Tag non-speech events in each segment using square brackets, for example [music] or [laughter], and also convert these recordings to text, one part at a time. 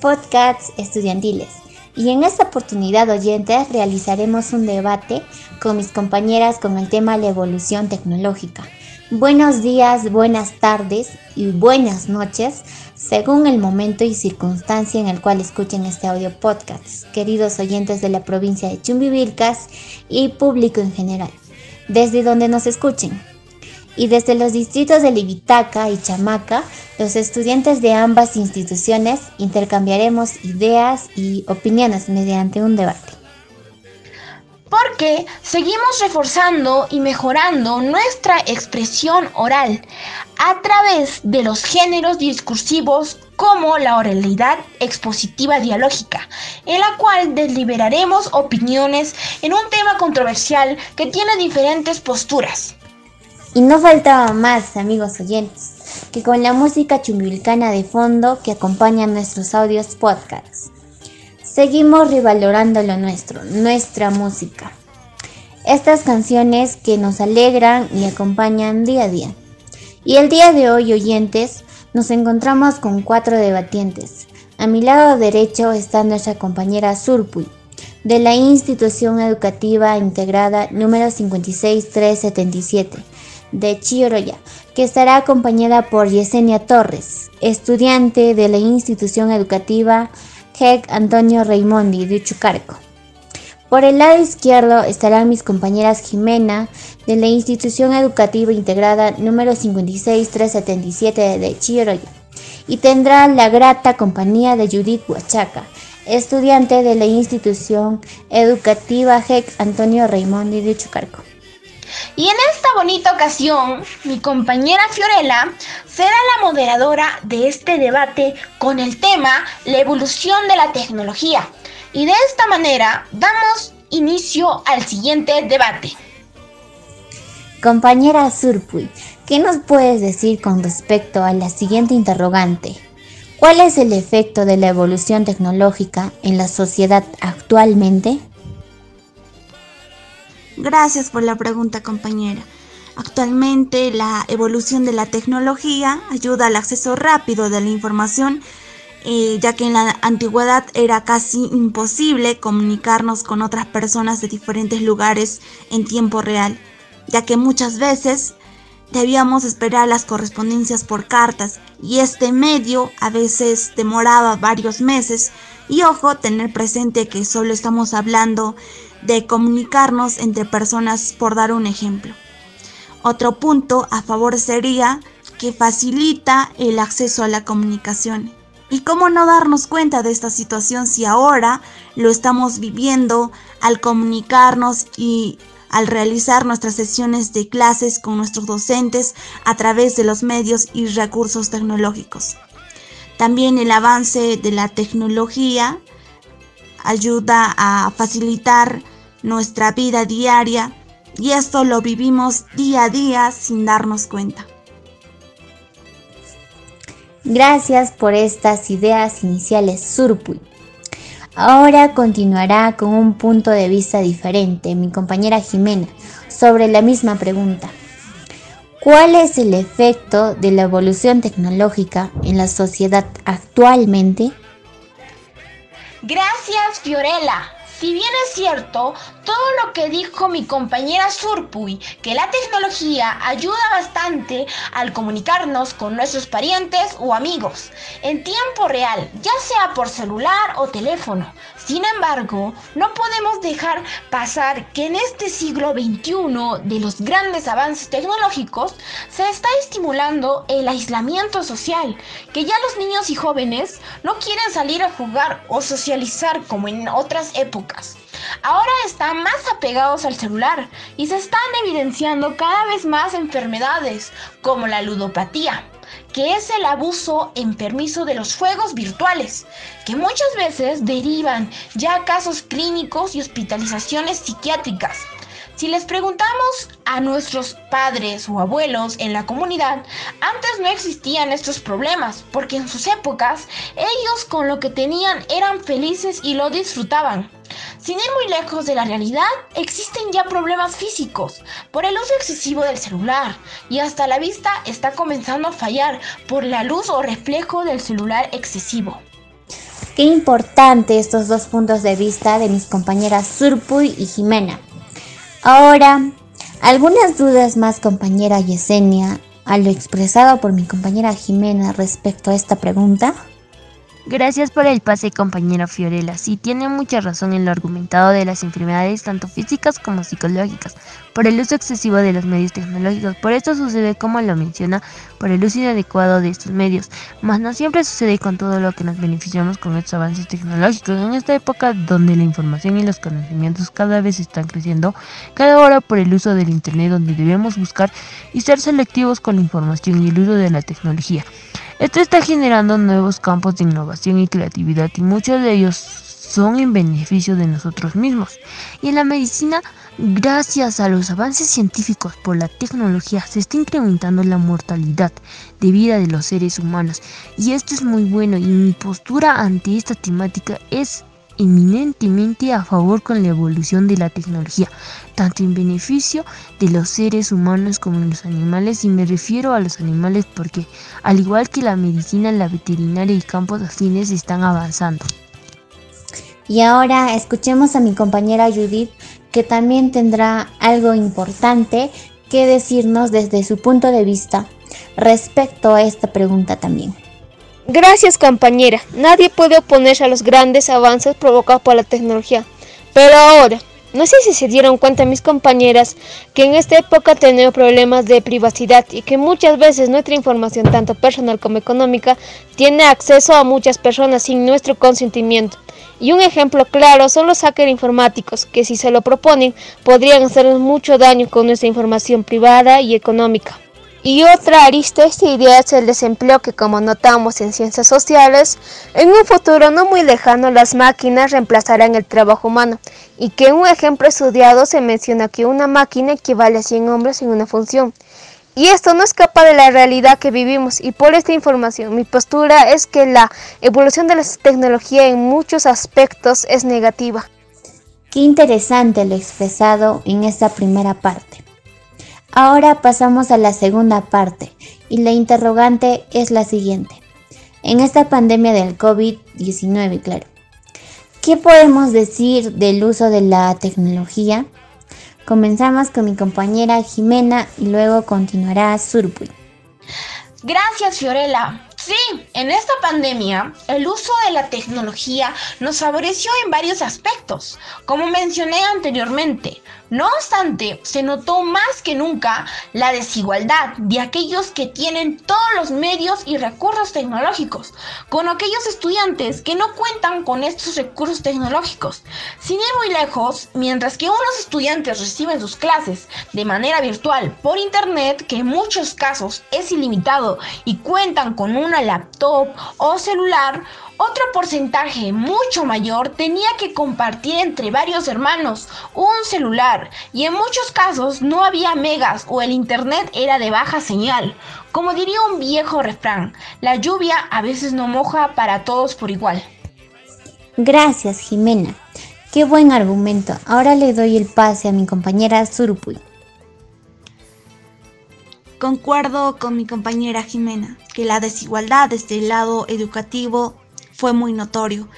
Podcasts estudiantiles. Y en esta oportunidad, oyentes, realizaremos un debate con mis compañeras con el tema la evolución tecnológica. Buenos días, buenas tardes y buenas noches, según el momento y circunstancia en el cual escuchen este audio podcast, queridos oyentes de la provincia de Chumbivilcas y público en general, desde donde nos escuchen. Y desde los distritos de Libitaca y Chamaca, los estudiantes de ambas instituciones intercambiaremos ideas y opiniones mediante un debate. Porque seguimos reforzando y mejorando nuestra expresión oral a través de los géneros discursivos como la oralidad expositiva dialógica, en la cual deliberaremos opiniones en un tema controversial que tiene diferentes posturas. Y no faltaba más, amigos oyentes, que con la música chumbilcana de fondo que acompaña nuestros audios podcasts. Seguimos revalorando lo nuestro, nuestra música. Estas canciones que nos alegran y acompañan día a día. Y el día de hoy, oyentes, nos encontramos con cuatro debatientes. A mi lado derecho está nuestra compañera Surpuy, de la institución educativa integrada número 56377 de Chioroya, que estará acompañada por Yesenia Torres, estudiante de la institución educativa GEC Antonio Raimondi de Chucarco. Por el lado izquierdo estarán mis compañeras Jimena de la institución educativa integrada número 56377 de Chioroya y tendrá la grata compañía de Judith Huachaca, estudiante de la institución educativa GEC Antonio Raimondi de Chucarco. Y en esta bonita ocasión, mi compañera Fiorella será la moderadora de este debate con el tema la evolución de la tecnología. Y de esta manera damos inicio al siguiente debate. Compañera Surpuy, ¿qué nos puedes decir con respecto a la siguiente interrogante? ¿Cuál es el efecto de la evolución tecnológica en la sociedad actualmente? Gracias por la pregunta, compañera. Actualmente la evolución de la tecnología ayuda al acceso rápido de la información, eh, ya que en la antigüedad era casi imposible comunicarnos con otras personas de diferentes lugares en tiempo real, ya que muchas veces debíamos esperar las correspondencias por cartas y este medio a veces demoraba varios meses y ojo, tener presente que solo estamos hablando de comunicarnos entre personas por dar un ejemplo. Otro punto a favor sería que facilita el acceso a la comunicación. ¿Y cómo no darnos cuenta de esta situación si ahora lo estamos viviendo al comunicarnos y al realizar nuestras sesiones de clases con nuestros docentes a través de los medios y recursos tecnológicos? También el avance de la tecnología ayuda a facilitar nuestra vida diaria y esto lo vivimos día a día sin darnos cuenta. Gracias por estas ideas iniciales, Surpuy. Ahora continuará con un punto de vista diferente mi compañera Jimena sobre la misma pregunta. ¿Cuál es el efecto de la evolución tecnológica en la sociedad actualmente? Gracias, Fiorella. Si bien es cierto todo lo que dijo mi compañera Surpuy, que la tecnología ayuda bastante al comunicarnos con nuestros parientes o amigos en tiempo real, ya sea por celular o teléfono. Sin embargo, no podemos dejar pasar que en este siglo XXI de los grandes avances tecnológicos se está estimulando el aislamiento social, que ya los niños y jóvenes no quieren salir a jugar o socializar como en otras épocas. Ahora están más apegados al celular y se están evidenciando cada vez más enfermedades como la ludopatía, que es el abuso en permiso de los juegos virtuales, que muchas veces derivan ya casos clínicos y hospitalizaciones psiquiátricas. Si les preguntamos a nuestros padres o abuelos en la comunidad, antes no existían estos problemas, porque en sus épocas ellos con lo que tenían eran felices y lo disfrutaban. Sin ir muy lejos de la realidad, existen ya problemas físicos por el uso excesivo del celular y hasta la vista está comenzando a fallar por la luz o reflejo del celular excesivo. Qué importante estos dos puntos de vista de mis compañeras Surpuy y Jimena. Ahora, algunas dudas más compañera Yesenia a lo expresado por mi compañera Jimena respecto a esta pregunta. Gracias por el pase, compañera Fiorella. Sí, tiene mucha razón en lo argumentado de las enfermedades tanto físicas como psicológicas, por el uso excesivo de los medios tecnológicos. Por esto sucede, como lo menciona, por el uso inadecuado de estos medios. Mas no siempre sucede con todo lo que nos beneficiamos con estos avances tecnológicos. En esta época donde la información y los conocimientos cada vez están creciendo, cada hora por el uso del Internet donde debemos buscar y ser selectivos con la información y el uso de la tecnología. Esto está generando nuevos campos de innovación y creatividad y muchos de ellos son en beneficio de nosotros mismos. Y en la medicina, gracias a los avances científicos por la tecnología, se está incrementando la mortalidad de vida de los seres humanos. Y esto es muy bueno y mi postura ante esta temática es eminentemente a favor con la evolución de la tecnología, tanto en beneficio de los seres humanos como en los animales, y me refiero a los animales porque, al igual que la medicina, la veterinaria y campos afines están avanzando. Y ahora escuchemos a mi compañera Judith, que también tendrá algo importante que decirnos desde su punto de vista respecto a esta pregunta también. Gracias compañera, nadie puede oponerse a los grandes avances provocados por la tecnología. Pero ahora, no sé si se dieron cuenta mis compañeras que en esta época tenemos problemas de privacidad y que muchas veces nuestra información, tanto personal como económica, tiene acceso a muchas personas sin nuestro consentimiento. Y un ejemplo claro son los hackers informáticos, que si se lo proponen podrían hacernos mucho daño con nuestra información privada y económica. Y otra arista esta idea es el desempleo que como notamos en ciencias sociales, en un futuro no muy lejano las máquinas reemplazarán el trabajo humano y que en un ejemplo estudiado se menciona que una máquina equivale a 100 hombres en una función. Y esto no escapa de la realidad que vivimos y por esta información mi postura es que la evolución de la tecnología en muchos aspectos es negativa. Qué interesante lo expresado en esta primera parte. Ahora pasamos a la segunda parte y la interrogante es la siguiente. En esta pandemia del COVID-19, claro, ¿qué podemos decir del uso de la tecnología? Comenzamos con mi compañera Jimena y luego continuará Surpuy. Gracias, Fiorella. Sí, en esta pandemia, el uso de la tecnología nos favoreció en varios aspectos, como mencioné anteriormente. No obstante, se notó más que nunca la desigualdad de aquellos que tienen todos los medios y recursos tecnológicos, con aquellos estudiantes que no cuentan con estos recursos tecnológicos. Sin ir muy lejos, mientras que unos estudiantes reciben sus clases de manera virtual por internet, que en muchos casos es ilimitado y cuentan con una laptop o celular, otro porcentaje mucho mayor tenía que compartir entre varios hermanos un celular y en muchos casos no había megas o el internet era de baja señal. Como diría un viejo refrán, la lluvia a veces no moja para todos por igual. Gracias, Jimena. Qué buen argumento. Ahora le doy el pase a mi compañera Surupuy. Concuerdo con mi compañera Jimena que la desigualdad desde el lado educativo fue muy notorio.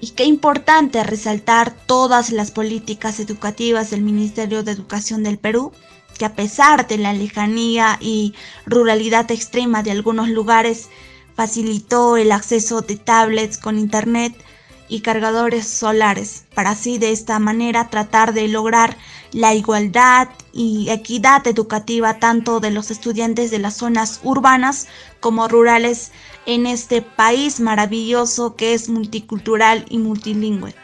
Y qué importante resaltar todas las políticas educativas del Ministerio de Educación del Perú, que a pesar de la lejanía y ruralidad extrema de algunos lugares, facilitó el acceso de tablets con internet y cargadores solares, para así de esta manera tratar de lograr la igualdad y equidad educativa tanto de los estudiantes de las zonas urbanas como rurales en este país maravilloso que es multicultural y multilingüe.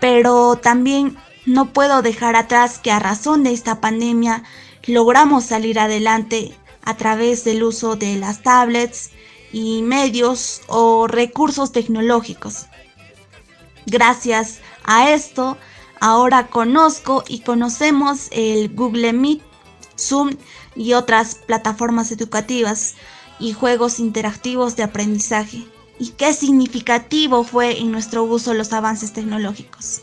Pero también no puedo dejar atrás que a razón de esta pandemia logramos salir adelante a través del uso de las tablets y medios o recursos tecnológicos. Gracias a esto Ahora conozco y conocemos el Google Meet, Zoom y otras plataformas educativas y juegos interactivos de aprendizaje. Y qué significativo fue en nuestro uso los avances tecnológicos.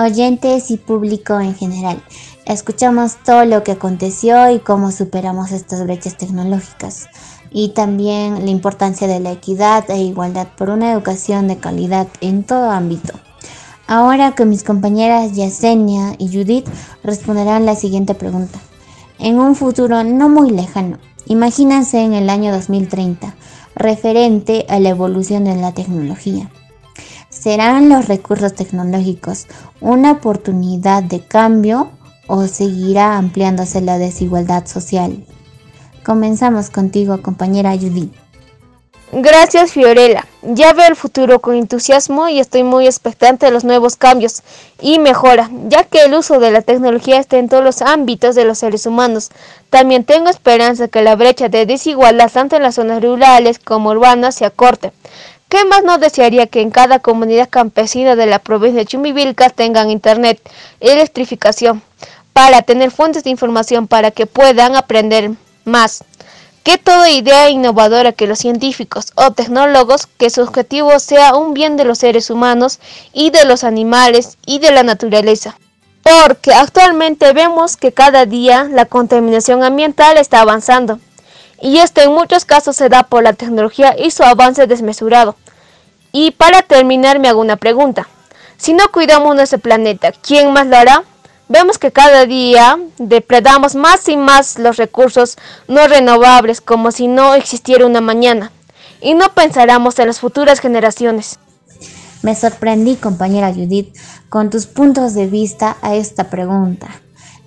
Oyentes y público en general, escuchamos todo lo que aconteció y cómo superamos estas brechas tecnológicas y también la importancia de la equidad e igualdad por una educación de calidad en todo ámbito. Ahora que mis compañeras Yesenia y Judith responderán la siguiente pregunta. En un futuro no muy lejano, imagínense en el año 2030, referente a la evolución de la tecnología. ¿Serán los recursos tecnológicos una oportunidad de cambio o seguirá ampliándose la desigualdad social? Comenzamos contigo, compañera Judith. Gracias Fiorella. Ya veo el futuro con entusiasmo y estoy muy expectante de los nuevos cambios y mejora, ya que el uso de la tecnología está en todos los ámbitos de los seres humanos. También tengo esperanza que la brecha de desigualdad tanto en las zonas rurales como urbanas se acorte. ¿Qué más no desearía que en cada comunidad campesina de la provincia de Chumivilcas tengan internet, electrificación, para tener fuentes de información para que puedan aprender más? que toda idea innovadora que los científicos o tecnólogos que su objetivo sea un bien de los seres humanos y de los animales y de la naturaleza. Porque actualmente vemos que cada día la contaminación ambiental está avanzando. Y esto en muchos casos se da por la tecnología y su avance desmesurado. Y para terminar me hago una pregunta. Si no cuidamos nuestro planeta, ¿quién más lo hará? Vemos que cada día depredamos más y más los recursos no renovables como si no existiera una mañana y no pensáramos en las futuras generaciones. Me sorprendí, compañera Judith, con tus puntos de vista a esta pregunta.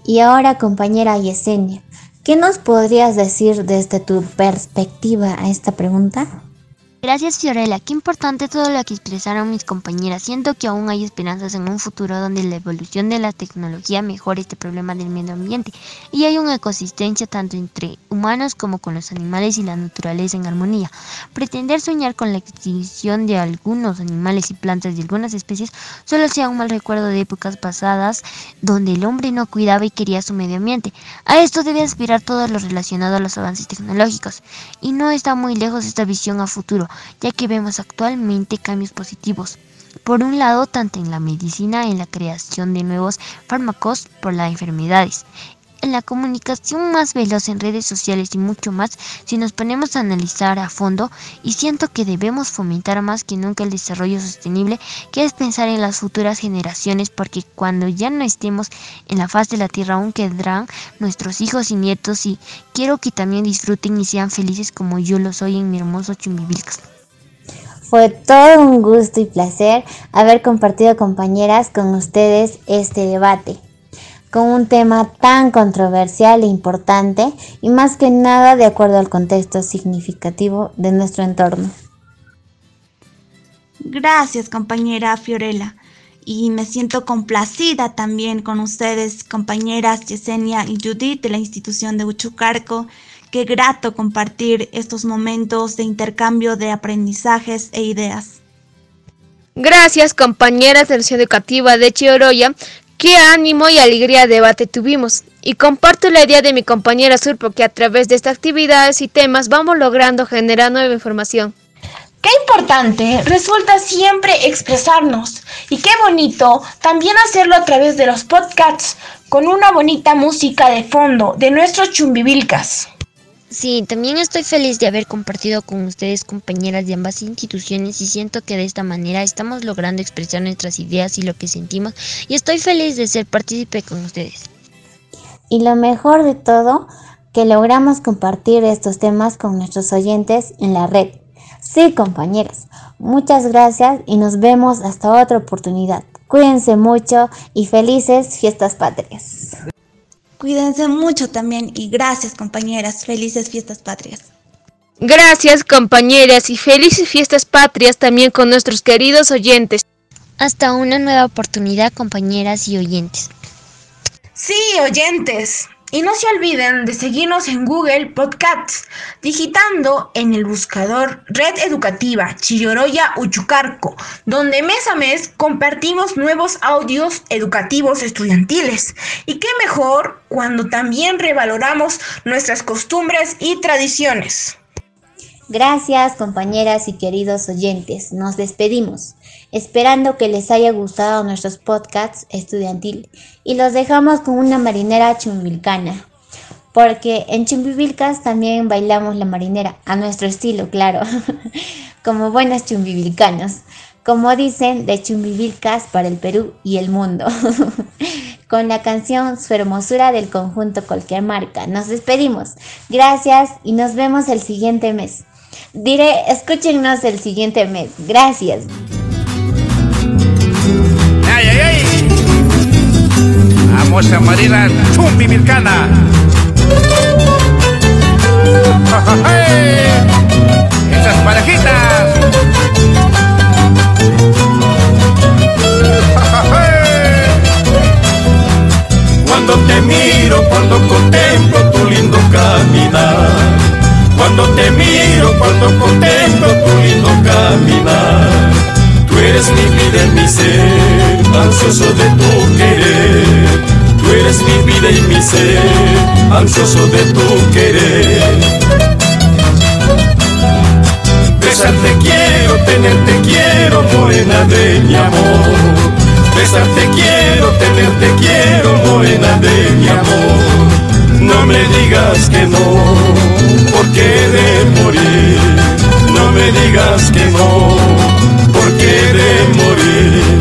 Y ahora, compañera Yesenia, ¿qué nos podrías decir desde tu perspectiva a esta pregunta? Gracias Fiorella, qué importante todo lo que expresaron mis compañeras. Siento que aún hay esperanzas en un futuro donde la evolución de la tecnología mejore este problema del medio ambiente y hay una ecosistencia tanto entre humanos como con los animales y la naturaleza en armonía. Pretender soñar con la extinción de algunos animales y plantas de algunas especies solo sea un mal recuerdo de épocas pasadas donde el hombre no cuidaba y quería su medio ambiente. A esto debe aspirar todo lo relacionado a los avances tecnológicos y no está muy lejos esta visión a futuro ya que vemos actualmente cambios positivos. Por un lado, tanto en la medicina, en la creación de nuevos fármacos por las enfermedades, en la comunicación más veloz en redes sociales y mucho más si nos ponemos a analizar a fondo y siento que debemos fomentar más que nunca el desarrollo sostenible que es pensar en las futuras generaciones porque cuando ya no estemos en la faz de la tierra aún quedarán nuestros hijos y nietos y quiero que también disfruten y sean felices como yo lo soy en mi hermoso Chumbivilcas. Fue todo un gusto y placer haber compartido compañeras con ustedes este debate con un tema tan controversial e importante y más que nada de acuerdo al contexto significativo de nuestro entorno. Gracias compañera Fiorella y me siento complacida también con ustedes compañeras Yesenia y Judith de la institución de Uchucarco. Qué grato compartir estos momentos de intercambio de aprendizajes e ideas. Gracias compañeras de la educativa de Chioroya Qué ánimo y alegría de debate tuvimos. Y comparto la idea de mi compañera Sur porque a través de estas actividades y temas vamos logrando generar nueva información. Qué importante resulta siempre expresarnos y qué bonito también hacerlo a través de los podcasts con una bonita música de fondo de nuestros chumbivilcas. Sí, también estoy feliz de haber compartido con ustedes compañeras de ambas instituciones y siento que de esta manera estamos logrando expresar nuestras ideas y lo que sentimos y estoy feliz de ser partícipe con ustedes. Y lo mejor de todo, que logramos compartir estos temas con nuestros oyentes en la red. Sí, compañeras, muchas gracias y nos vemos hasta otra oportunidad. Cuídense mucho y felices fiestas patrias. Cuídense mucho también y gracias compañeras, felices fiestas patrias. Gracias compañeras y felices fiestas patrias también con nuestros queridos oyentes. Hasta una nueva oportunidad compañeras y oyentes. Sí, oyentes. Y no se olviden de seguirnos en Google Podcasts, digitando en el buscador Red Educativa Chilloroya Uchucarco, donde mes a mes compartimos nuevos audios educativos estudiantiles. Y qué mejor cuando también revaloramos nuestras costumbres y tradiciones. Gracias compañeras y queridos oyentes, nos despedimos, esperando que les haya gustado nuestros podcasts estudiantil y los dejamos con una marinera chumbilcana, porque en Chumbivilcas también bailamos la marinera, a nuestro estilo, claro, [laughs] como buenos chumbivilcanos, como dicen, de Chumbivilcas para el Perú y el mundo. [laughs] con la canción Su hermosura del conjunto cualquier marca. Nos despedimos. Gracias y nos vemos el siguiente mes. Diré, escúchenos el siguiente mes. Gracias. Vamos a Marina Chumbi Mircana. Esas parejitas. Cuando te miro, cuando contemplo tu lindo caminar. Cuando te miro, cuando contemplo tu lindo caminar. Tú eres mi vida y mi ser, ansioso de tu querer. Eres mi vida y mi ser, ansioso de tu querer. Besarte quiero, tenerte quiero, morena de mi amor. Besarte quiero, tenerte quiero, morena de mi amor. No me digas que no, porque he de morir. No me digas que no, porque he de morir.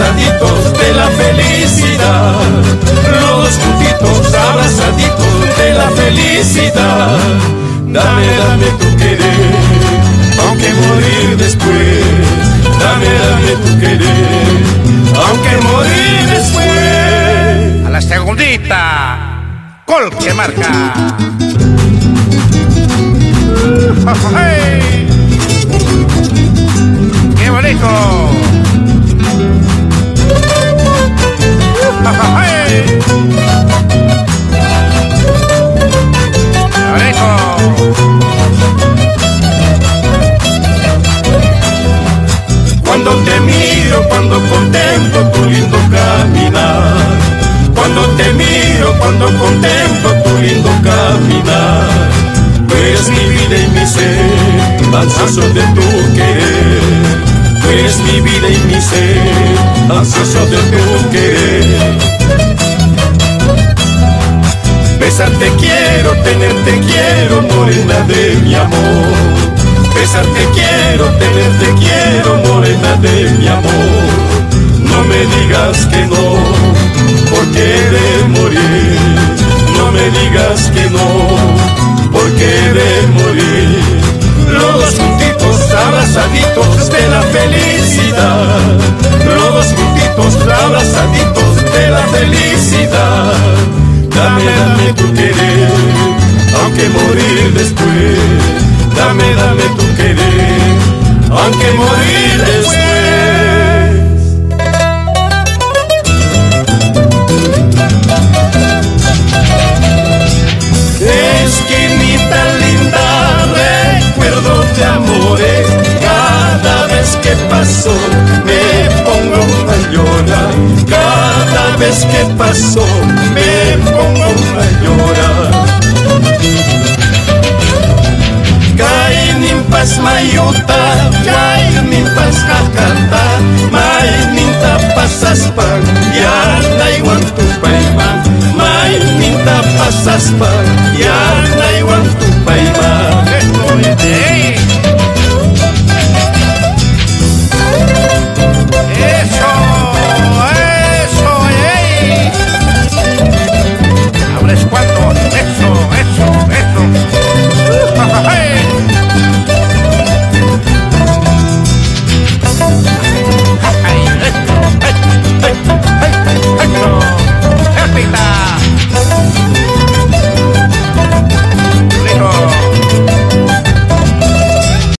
Abrazaditos de la felicidad. Los juntitos, abrazaditos de la felicidad. Dame, dame tu querer, aunque morir después. Dame, dame tu querer, aunque morir después. A la segundita. Cualquier marca. ¡Hey! ¡Qué bonito! Cuando te miro, cuando contemplo tu lindo caminar. Cuando te miro, cuando contemplo tu lindo caminar. Tú eres mi vida y mi ser, ansioso de tu querer. Eres mi vida y mi ser, ansioso de tu querer. Besarte quiero, tenerte quiero, morena de mi amor. Besarte quiero, tenerte quiero, morena de mi amor. No me digas que no, porque de morir. No me digas que no, porque de morir. Los abrazaditos de la felicidad. Los dos juntitos, abrazaditos de la felicidad. Dame, dame tu querer, aunque morir después. Dame, dame tu querer, aunque morir después. Paso me pongo a llorar. Cada vez que paso me pongo a llorar. Kay nimpas mayuta, kay nimpas hakata, may ninta pasaspan, yarda iwan tu paiman, may ninta pasaspan, yarda